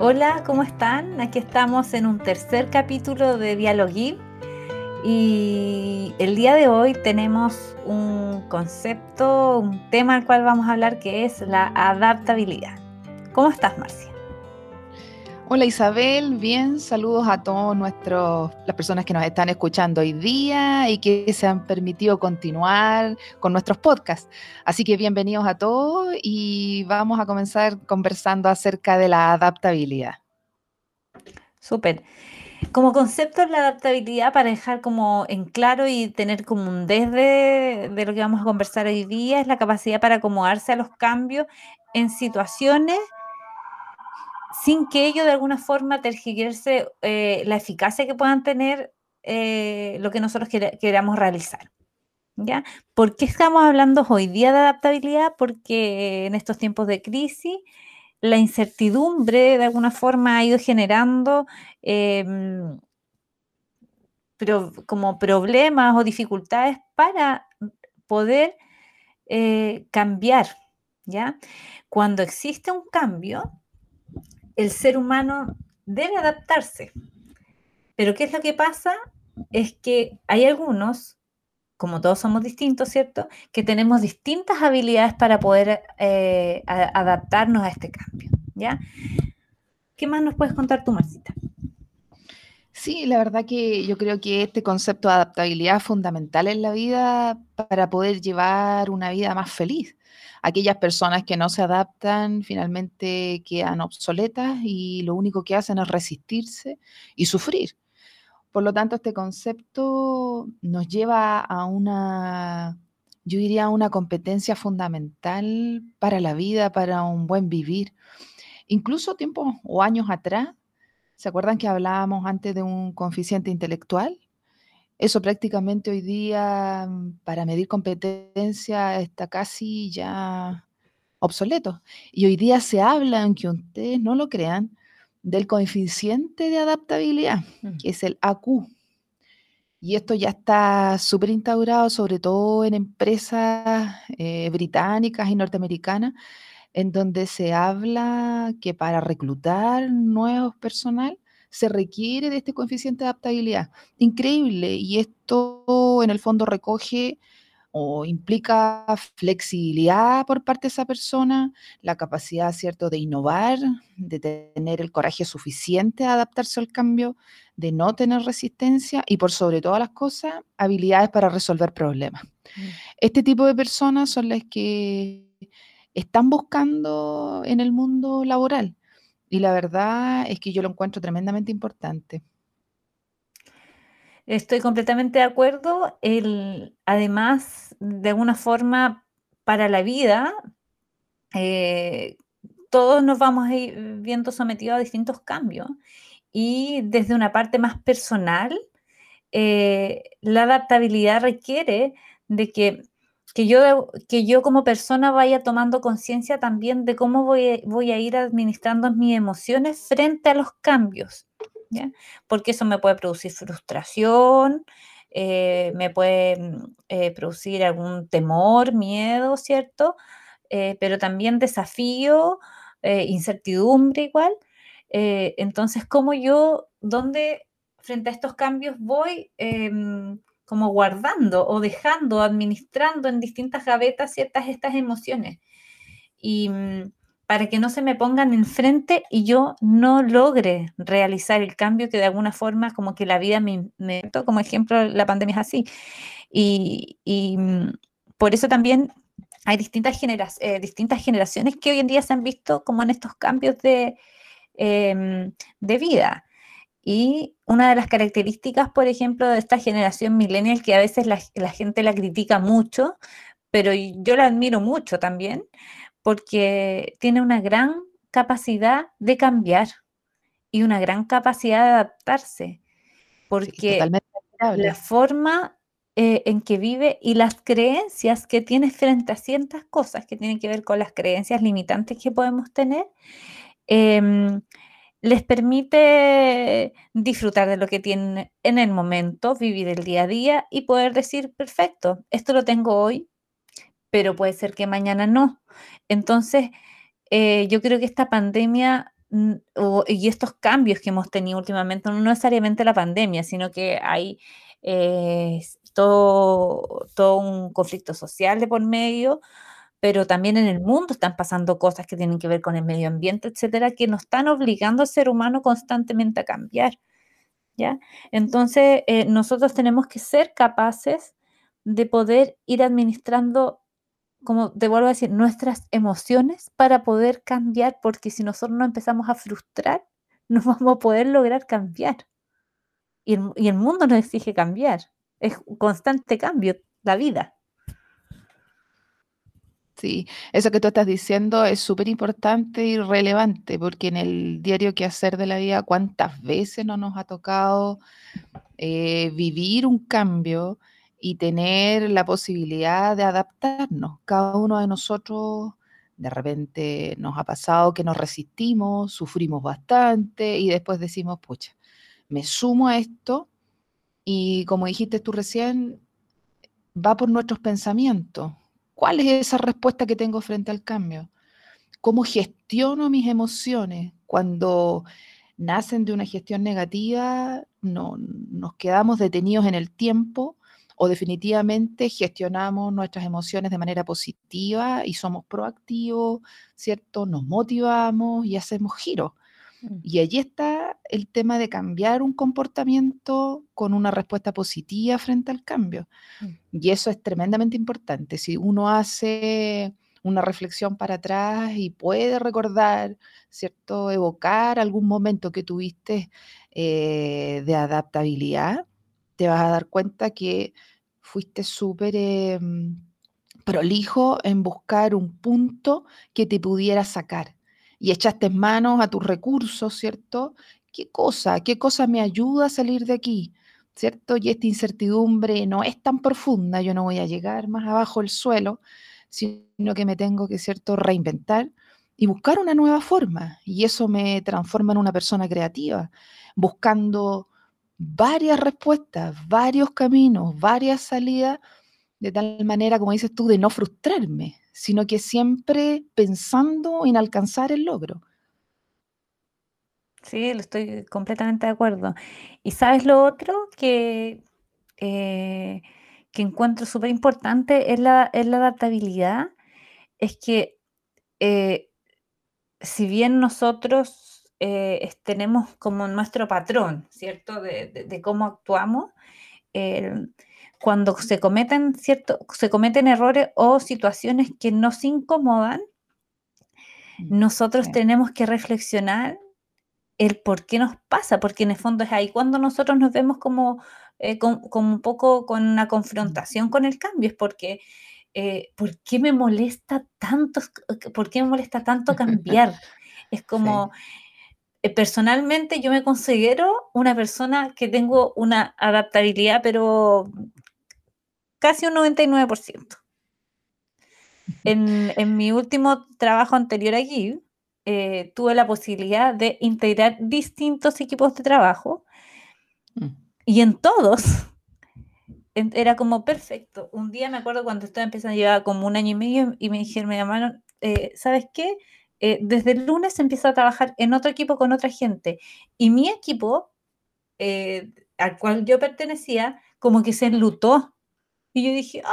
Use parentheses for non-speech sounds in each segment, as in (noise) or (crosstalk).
Hola, ¿cómo están? Aquí estamos en un tercer capítulo de Dialogui y el día de hoy tenemos un concepto, un tema al cual vamos a hablar que es la adaptabilidad. ¿Cómo estás, Marcia? Hola Isabel, bien, saludos a todos nuestros, las personas que nos están escuchando hoy día y que se han permitido continuar con nuestros podcasts. Así que bienvenidos a todos y vamos a comenzar conversando acerca de la adaptabilidad. Súper. Como concepto la adaptabilidad, para dejar como en claro y tener como un desde de lo que vamos a conversar hoy día, es la capacidad para acomodarse a los cambios en situaciones sin que ello de alguna forma tergiverse eh, la eficacia que puedan tener eh, lo que nosotros queramos realizar. ¿Ya? ¿Por qué estamos hablando hoy día de adaptabilidad? Porque en estos tiempos de crisis la incertidumbre de alguna forma ha ido generando em, como problemas o dificultades para poder eh, cambiar. ¿ya? Cuando existe un cambio, el ser humano debe adaptarse. Pero ¿qué es lo que pasa? Es que hay algunos, como todos somos distintos, ¿cierto? Que tenemos distintas habilidades para poder eh, adaptarnos a este cambio, ¿ya? ¿Qué más nos puedes contar tú, Marcita? Sí, la verdad que yo creo que este concepto de adaptabilidad es fundamental en la vida para poder llevar una vida más feliz aquellas personas que no se adaptan finalmente quedan obsoletas y lo único que hacen es resistirse y sufrir. Por lo tanto, este concepto nos lleva a una, yo diría, a una competencia fundamental para la vida, para un buen vivir. Incluso tiempos o años atrás, ¿se acuerdan que hablábamos antes de un coeficiente intelectual? Eso prácticamente hoy día mm, para medir competencia está casi ya obsoleto. Y hoy día se habla, aunque ustedes no lo crean, del coeficiente de adaptabilidad, que es el AQ. Y esto ya está súper instaurado, sobre todo en empresas eh, británicas y norteamericanas, en donde se habla que para reclutar nuevos personal se requiere de este coeficiente de adaptabilidad. Increíble. Y esto en el fondo recoge o implica flexibilidad por parte de esa persona, la capacidad, ¿cierto?, de innovar, de tener el coraje suficiente de adaptarse al cambio, de no tener resistencia y por sobre todas las cosas, habilidades para resolver problemas. Mm. Este tipo de personas son las que están buscando en el mundo laboral y la verdad es que yo lo encuentro tremendamente importante. Estoy completamente de acuerdo. El, además, de alguna forma, para la vida, eh, todos nos vamos a ir viendo sometidos a distintos cambios. Y desde una parte más personal, eh, la adaptabilidad requiere de que que yo, que yo como persona vaya tomando conciencia también de cómo voy, voy, a ir administrando mis emociones frente a los cambios, porque eso me puede producir frustración, eh, me puede mm, eh, producir algún temor, miedo, ¿cierto? Eh, pero también desafío, incertidumbre igual. entonces, ¿cómo yo, dónde frente a estos cambios voy em, como guardando o dejando, administrando en distintas gavetas ciertas estas emociones. Y mm, para que no se me pongan enfrente y yo no logre realizar el cambio que de alguna forma como que la vida me, me como ejemplo la pandemia es así. Y, mm, por eso también hay distintas, eh, distintas generaciones que hoy en día se han visto como en estos cambios de, em, de vida. Y una de las características, por ejemplo, de esta generación millennial, que a veces la, gente la critica mucho, pero yo la admiro mucho también, porque tiene una gran capacidad de cambiar y una gran capacidad de adaptarse, porque la forma eh, en que vive y las creencias que tiene frente a ciertas cosas que tienen que ver con las creencias limitantes que podemos tener, em, les permite disfrutar de lo que tienen en el momento, vivir el día a día y poder decir, perfecto, esto lo tengo hoy, pero puede ser que mañana no. Entonces, eh, yo creo que esta pandemia y estos cambios que hemos tenido últimamente, no necesariamente la pandemia, sino que hay eh, todo, todo un conflicto social de por medio, pero también en el mundo están pasando cosas que tienen que ver con el medio ambiente, etcétera, que nos están obligando al ser humano constantemente a cambiar. ¿ya? Entonces, eh, nosotros tenemos que ser capaces de poder ir administrando como te vuelvo a decir, nuestras emociones para poder cambiar, porque si nosotros no empezamos a frustrar, (laughs) no vamos a poder lograr cambiar. Y el, mundo nos exige cambiar. Es un constante cambio, la vida. Sí, eso que tú estás diciendo es súper importante y relevante, porque en el diario que hacer de la vida, ¿cuántas veces no nos ha tocado eh, vivir un cambio y tener la posibilidad de adaptarnos. Cada uno de nosotros de repente nos ha pasado que nos resistimos, sufrimos bastante y después decimos, pucha, me sumo a esto y como dijiste tú recién, va por nuestros pensamientos. ¿Cuál es esa respuesta que tengo frente al cambio? ¿Cómo gestiono mis emociones? Cuando nacen de una gestión negativa, no, nos quedamos detenidos en el tiempo o definitivamente gestionamos nuestras emociones de manera positiva y somos proactivos, ¿cierto? Nos motivamos y hacemos giros. Mm. Y allí está el tema de cambiar un comportamiento con una respuesta positiva frente al cambio. Mm. Y eso es tremendamente importante. Si uno hace una reflexión para atrás y puede recordar, ¿cierto? Evocar algún momento que tuviste eh, de adaptabilidad, te vas a dar cuenta que fuiste súper em, prolijo en buscar un punto que te pudiera sacar y echaste manos a tus recursos, ¿cierto? ¿Qué cosa? ¿Qué cosa me ayuda a salir de aquí? ¿Cierto? Y esta incertidumbre no es tan profunda, yo no voy a llegar más abajo del suelo, sino que me tengo que, ¿cierto?, reinventar y buscar una nueva forma. Y eso me transforma en una persona creativa, buscando varias respuestas, varios caminos, varias salidas, de tal manera, como dices tú, de no frustrarme, sino que siempre pensando en alcanzar el logro. Sí, estoy completamente de acuerdo. Y sabes lo otro que, eh, que encuentro súper importante es la, la adaptabilidad, es que eh, si bien nosotros eh, tenemos como nuestro patrón, ¿cierto? De, cómo actuamos. Cuando se cometen, ¿cierto? Se cometen errores o situaciones que nos incomodan, mm, nosotros tenemos que reflexionar el por qué nos pasa, porque en el fondo es ahí cuando nosotros nos vemos como, eh, un poco con una mm. confrontación con el cambio, es porque eh, ¿por qué me molesta tanto, por qué me molesta tanto cambiar? (laughs) Es como, eh, personalmente yo me considero una persona que tengo una adaptabilidad, pero casi un 99%. En, en mi último trabajo anterior aquí, eh, tuve la posibilidad de integrar distintos equipos de trabajo mm. y en todos era como perfecto. Un día me acuerdo cuando estaba empezando, llevar como un año y medio y me dijeron, me llamaron, eh, ¿sabes qué? Eh, desde el lunes empiezo a trabajar en otro equipo con otra gente y mi equipo, eh, al cual yo pertenecía, como que se enlutó. Y yo dije, ah,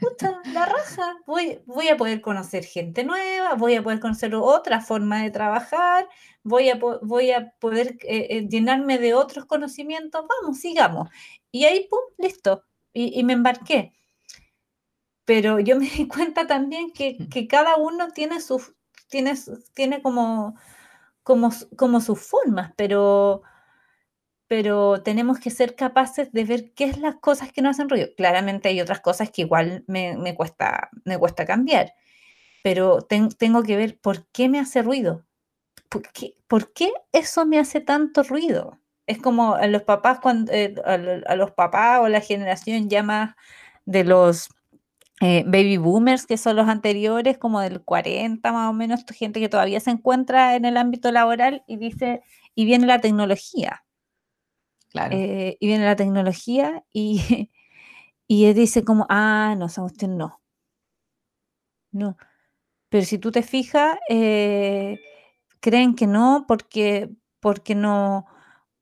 puta, la raja, voy, voy a poder conocer gente nueva, voy a poder conocer otra forma de trabajar, voy a, voy a poder eh, llenarme de otros conocimientos, vamos, sigamos. Y ahí, pum, listo, y, y me embarqué pero yo me di cuenta también que, cada uno tiene, sus, tiene, tiene como, como, como sus formas, pero, pero tenemos que ser capaces de ver qué es las cosas que nos hacen ruido. Claramente hay otras cosas que igual me, cuesta, me cuesta cambiar, pero tengo que ver por qué me hace ruido. ¿Por qué, ¿Por qué, eso me hace tanto ruido? Es como a los papás, cuando, eh, a, los papás o la generación ya más de los eh, baby boomers, que son los anteriores, como del 40 más o menos, gente que todavía se encuentra en el ámbito laboral y dice, y viene la tecnología. Claro. Eh, y viene la tecnología y, (laughs) y dice como, ah, no, esa usted no. No. Pero si tú te fijas, eh, creen que no porque, porque no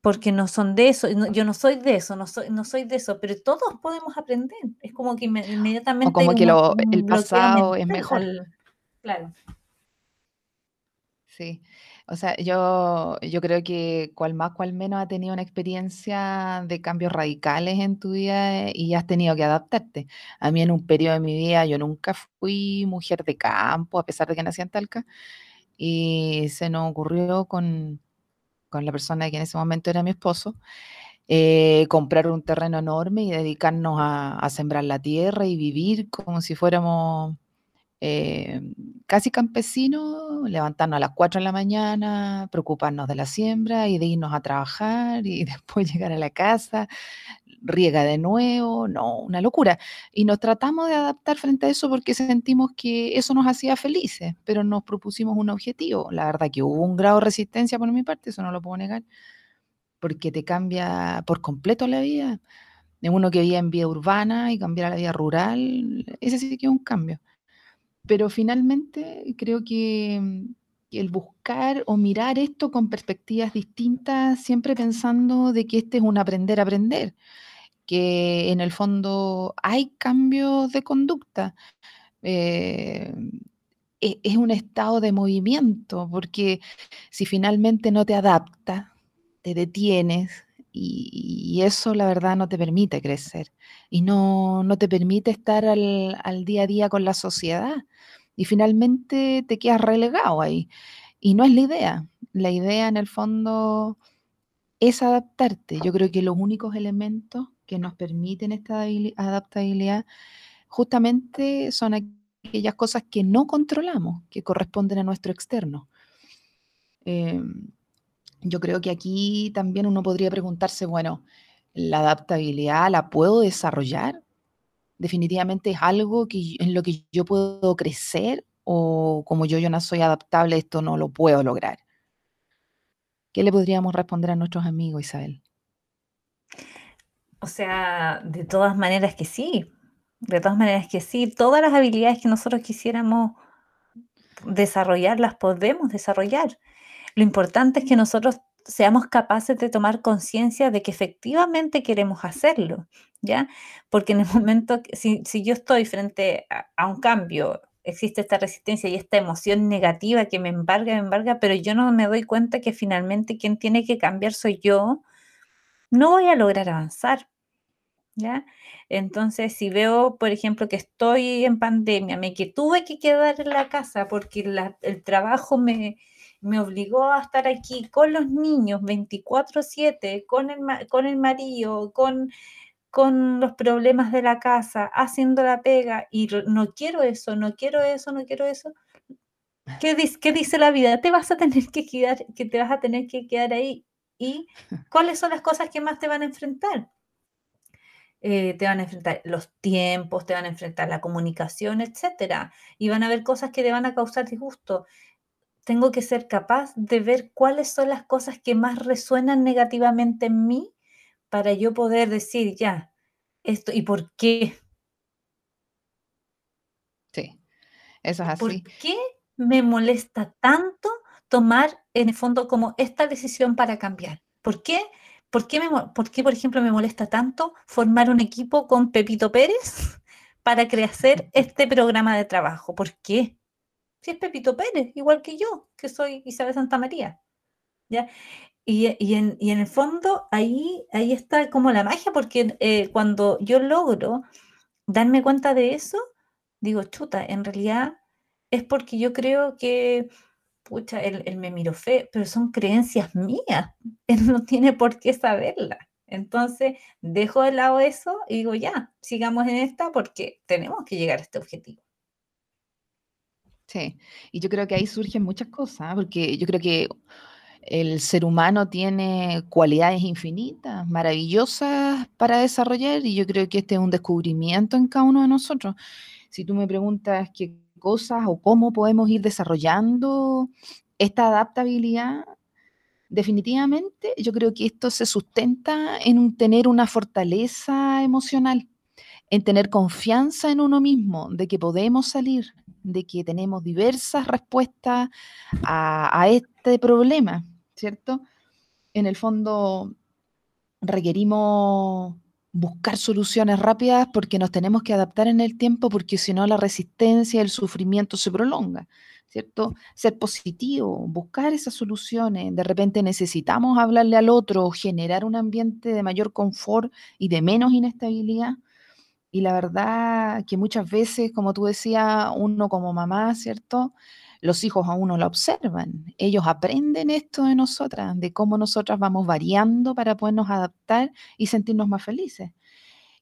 porque no son de eso, yo no soy de eso, no soy, no soy de eso, pero todos podemos aprender. Es como que inmediatamente... O como que el pasado es mejor. claro. Sí. O sea, yo, yo creo que cual más, cual menos ha tenido una experiencia de cambios radicales en tu vida y has tenido que adaptarte. A mí en un periodo de mi vida yo nunca fui mujer de campo, a pesar de que nací en Talca, y se nos ocurrió con, con la persona que en ese momento era mi esposo, eh, comprar un terreno enorme y dedicarnos a, sembrar la tierra y vivir como si fuéramos eh, casi campesinos, levantarnos a las 4 de la mañana, preocuparnos de la siembra y de irnos a trabajar y (laughs) después llegar a la casa, riega de nuevo, no, una locura. Y nos tratamos de adaptar frente a eso porque sentimos que eso nos hacía felices, pero nos propusimos un objetivo. La verdad que hubo un grado de resistencia por mi parte, eso no lo puedo negar, porque te cambia por completo la vida. De uno que vivía en vida urbana y cambiar a la vida rural, ese sí que es un cambio. Pero finalmente creo que, el buscar o mirar esto con perspectivas distintas, siempre pensando de que este es un aprender a aprender, que en el fondo hay cambios de conducta. Eh, e, es un estado de movimiento, porque si finalmente no te adaptas, te detienes, y, eso la verdad no te permite crecer y no, no te permite estar al, al, día a día con la sociedad y finalmente te quedas relegado ahí. Y no es la idea. La idea en el fondo es adaptarte. Yo creo que los únicos elementos que nos permiten esta adaptabilidad justamente son aquellas cosas que no controlamos, que corresponden a nuestro externo. Em, yo creo que aquí también uno podría preguntarse, bueno, ¿la adaptabilidad la puedo desarrollar? definitivamente es algo que, en lo que yo puedo crecer o como yo, yo no soy adaptable, esto no lo puedo lograr. ¿Qué le podríamos responder a nuestros amigos, Isabel? O sea, de todas maneras que sí, de todas maneras que sí, todas las habilidades que nosotros quisiéramos desarrollar, las podemos desarrollar. Lo importante es que nosotros seamos capaces de tomar conciencia de que efectivamente queremos hacerlo, ¿ya? Porque en el (laughs) momento, si, si yo estoy frente a, un cambio, existe esta resistencia y esta emoción negativa que me embarga, me embarga, pero yo no me doy cuenta que finalmente quien tiene que cambiar soy yo, no voy a lograr avanzar, ¿ya? Entonces, si veo, por ejemplo, que estoy en pandemia, me que tuve que quedar en la casa porque el trabajo me, me obligó a estar aquí con los niños 24/7, con el, con el marido, con, con los problemas de la casa, haciendo la pega y no quiero eso, no quiero eso, no quiero eso. ¿Qué dice, la vida? Te vas a tener que quedar, que te vas a tener que quedar ahí. ¿Y cuáles son las cosas que más te van a enfrentar? Eh, te van a enfrentar los tiempos, te van a enfrentar la comunicación, etcétera. Y van a haber cosas que te van a causar disgusto tengo que ser capaz de ver cuáles son las cosas que más resuenan negativamente en mí para yo poder decir, ya, esto, ¿y por qué? Sí, eso es así. ¿Por qué me molesta tanto tomar en el fondo como esta decisión para cambiar? ¿Por qué? ¿Por qué, me, ¿Por qué, por ejemplo, me molesta tanto formar un equipo con Pepito Pérez (laughs) para crear (laughs) este programa de trabajo? ¿Por qué? Si es Pepito Pérez, igual que yo, que soy Isabel Santa María. ¿ya? Y, y, en, y en, el fondo ahí, ahí está como la magia, porque eh, cuando yo logro darme cuenta de eso, digo, chuta, en realidad es porque yo creo que, pucha, él, él me miró fe, pero son creencias mías, (laughs) él no tiene por qué saberla. Entonces, dejo de lado eso y digo, ya, sigamos en esta porque tenemos que llegar a este objetivo. Sí, y yo creo que ahí surgen muchas cosas, porque yo creo que el ser humano tiene cualidades infinitas, maravillosas para desarrollar, y yo creo que este es un descubrimiento en cada uno de nosotros. Si tú me preguntas qué cosas o cómo podemos ir desarrollando esta adaptabilidad, definitivamente yo creo que esto se sustenta en tener una fortaleza emocional en tener confianza en uno mismo, de que podemos salir, de que tenemos diversas respuestas a, este problema, ¿cierto? En el fondo requerimos buscar soluciones rápidas porque nos tenemos que adaptar en el tiempo, porque si no la resistencia, el sufrimiento se prolonga. ¿cierto? Ser positivo, buscar esas soluciones. De repente necesitamos hablarle al otro, generar un ambiente de mayor confort y de menos inestabilidad. Y la verdad que muchas veces, como tú decías, uno como mamá, ¿cierto? Los hijos a uno la observan. Ellos aprenden esto de nosotras, de cómo nosotras vamos variando para podernos adaptar y sentirnos más felices.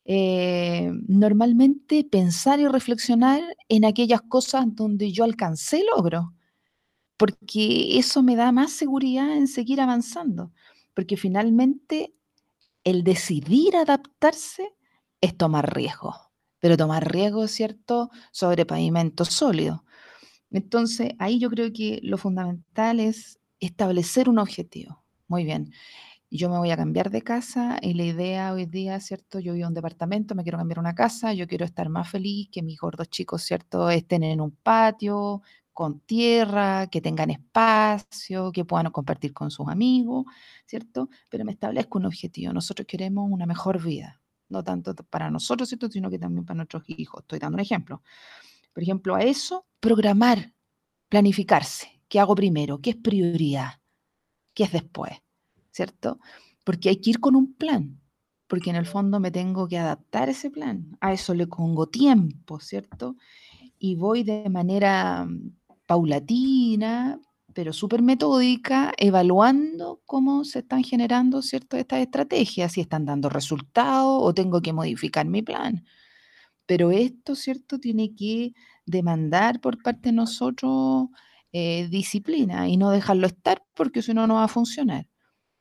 Eh, normalmente pensar y reflexionar en aquellas cosas donde yo alcancé logro, porque eso me da más seguridad en seguir avanzando, porque finalmente el decidir adaptarse es tomar riesgo, pero tomar riesgo, ¿cierto?, sobre pavimento sólido. Entonces, ahí yo creo que lo fundamental es establecer un objetivo. Muy bien yo me voy a cambiar de casa y la idea hoy día, ¿cierto? Yo vivo en un departamento, me quiero cambiar una casa, yo quiero estar más feliz, que mis gordos chicos, ¿cierto? Estén en un patio, con tierra, que tengan espacio, que puedan compartir con sus amigos, ¿cierto? Pero me establezco un objetivo. Nosotros queremos una mejor vida, no tanto para nosotros, ¿cierto? Sino que también para nuestros hijos. Estoy dando un ejemplo. Por ejemplo, a eso, programar, planificarse. ¿Qué hago primero? ¿Qué es prioridad? ¿Qué es después? ¿cierto? Porque hay que ir con un plan, porque en el fondo me tengo que adaptar a ese plan. A eso le pongo tiempo, ¿cierto? Y voy de manera mm, paulatina, pero súper metódica, evaluando cómo se están generando, ¿cierto? Estas estrategias, si están dando resultados o tengo que modificar mi plan. Pero esto, ¿cierto? Tiene que demandar por parte de nosotros eh, disciplina y no dejarlo estar porque si no, no va a funcionar.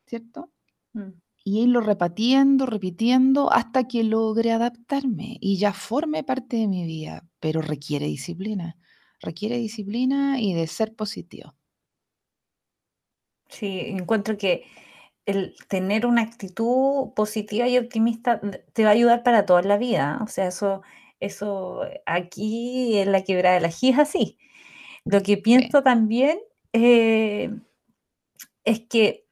¿cierto? Mm. Y irlo repitiendo, repitiendo hasta que logre adaptarme y ya forme parte de mi vida, pero requiere disciplina, requiere disciplina y de ser positivo. Sí, encuentro que el tener una actitud positiva y optimista te va a ayudar para toda la vida. O sea, eso, eso aquí en la quebrada de la es así. Lo que pienso también eh, es que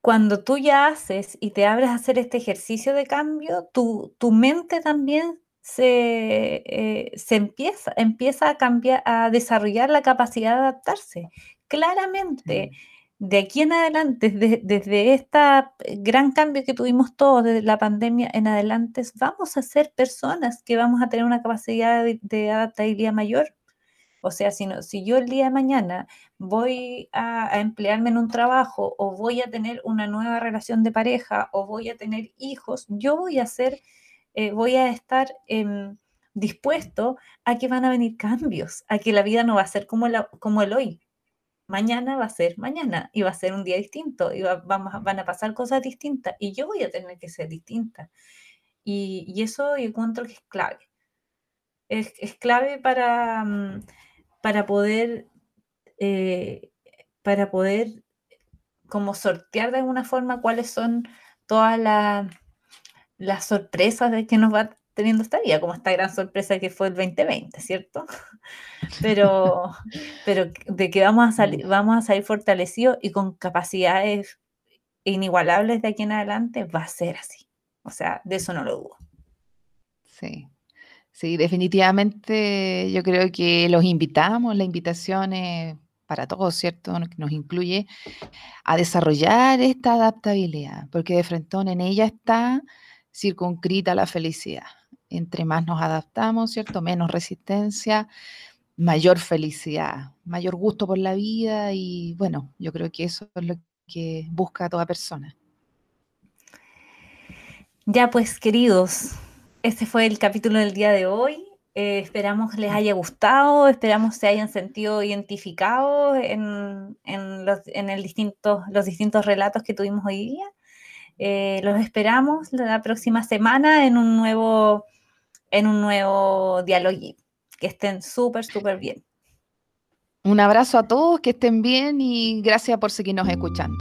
cuando tú ya haces y te abres a hacer este ejercicio de cambio, tu, tu mente también se, eh, se, empieza, empieza a cambiar, a desarrollar la capacidad de adaptarse. Claramente, de aquí en adelante, desde, desde este gran cambio que tuvimos todos desde la pandemia en adelante, vamos a ser personas que vamos a tener una capacidad de adaptabilidad mayor. O sea, si, si yo el día de mañana voy a, emplearme en un trabajo o voy a tener una nueva relación de pareja o voy a tener hijos, yo voy a ser, eh, voy a estar em, dispuesto a que van a venir cambios, a que la vida no va a ser como, como el hoy. Mañana va a ser mañana y va a ser un día distinto y vamos van a pasar cosas distintas y yo voy a tener que ser distinta. Y, y eso yo encuentro que es clave. Es, es clave para, mm, para poder, eh, para poder como sortear de alguna forma cuáles son todas las sorpresas de que nos va teniendo esta vida, como esta gran sorpresa que fue el 2020, ¿cierto? (laughs) Pero, pero de que vamos a, salir, vamos a salir fortalecidos y con capacidades inigualables de aquí en adelante, va a ser así. O sea, de eso no lo dudo. Sí. Sí, definitivamente yo creo que los invitamos, la invitación es para todos, ¿cierto? Nos incluye a desarrollar esta adaptabilidad, porque de frente en ella está circunscrita la felicidad. Entre más nos adaptamos, ¿cierto? Menos resistencia, mayor felicidad, mayor gusto por la vida y bueno, yo creo que eso es lo que busca toda persona. Ya pues, queridos, este fue el capítulo del día de hoy. Eh, esperamos les haya gustado, esperamos se hayan sentido identificados en, los, distintos, los distintos relatos que tuvimos hoy día. Eh, los esperamos la próxima semana en un nuevo, en un nuevo diálogo. Que estén súper, súper bien. Un abrazo a todos, que estén bien y gracias por seguirnos escuchando.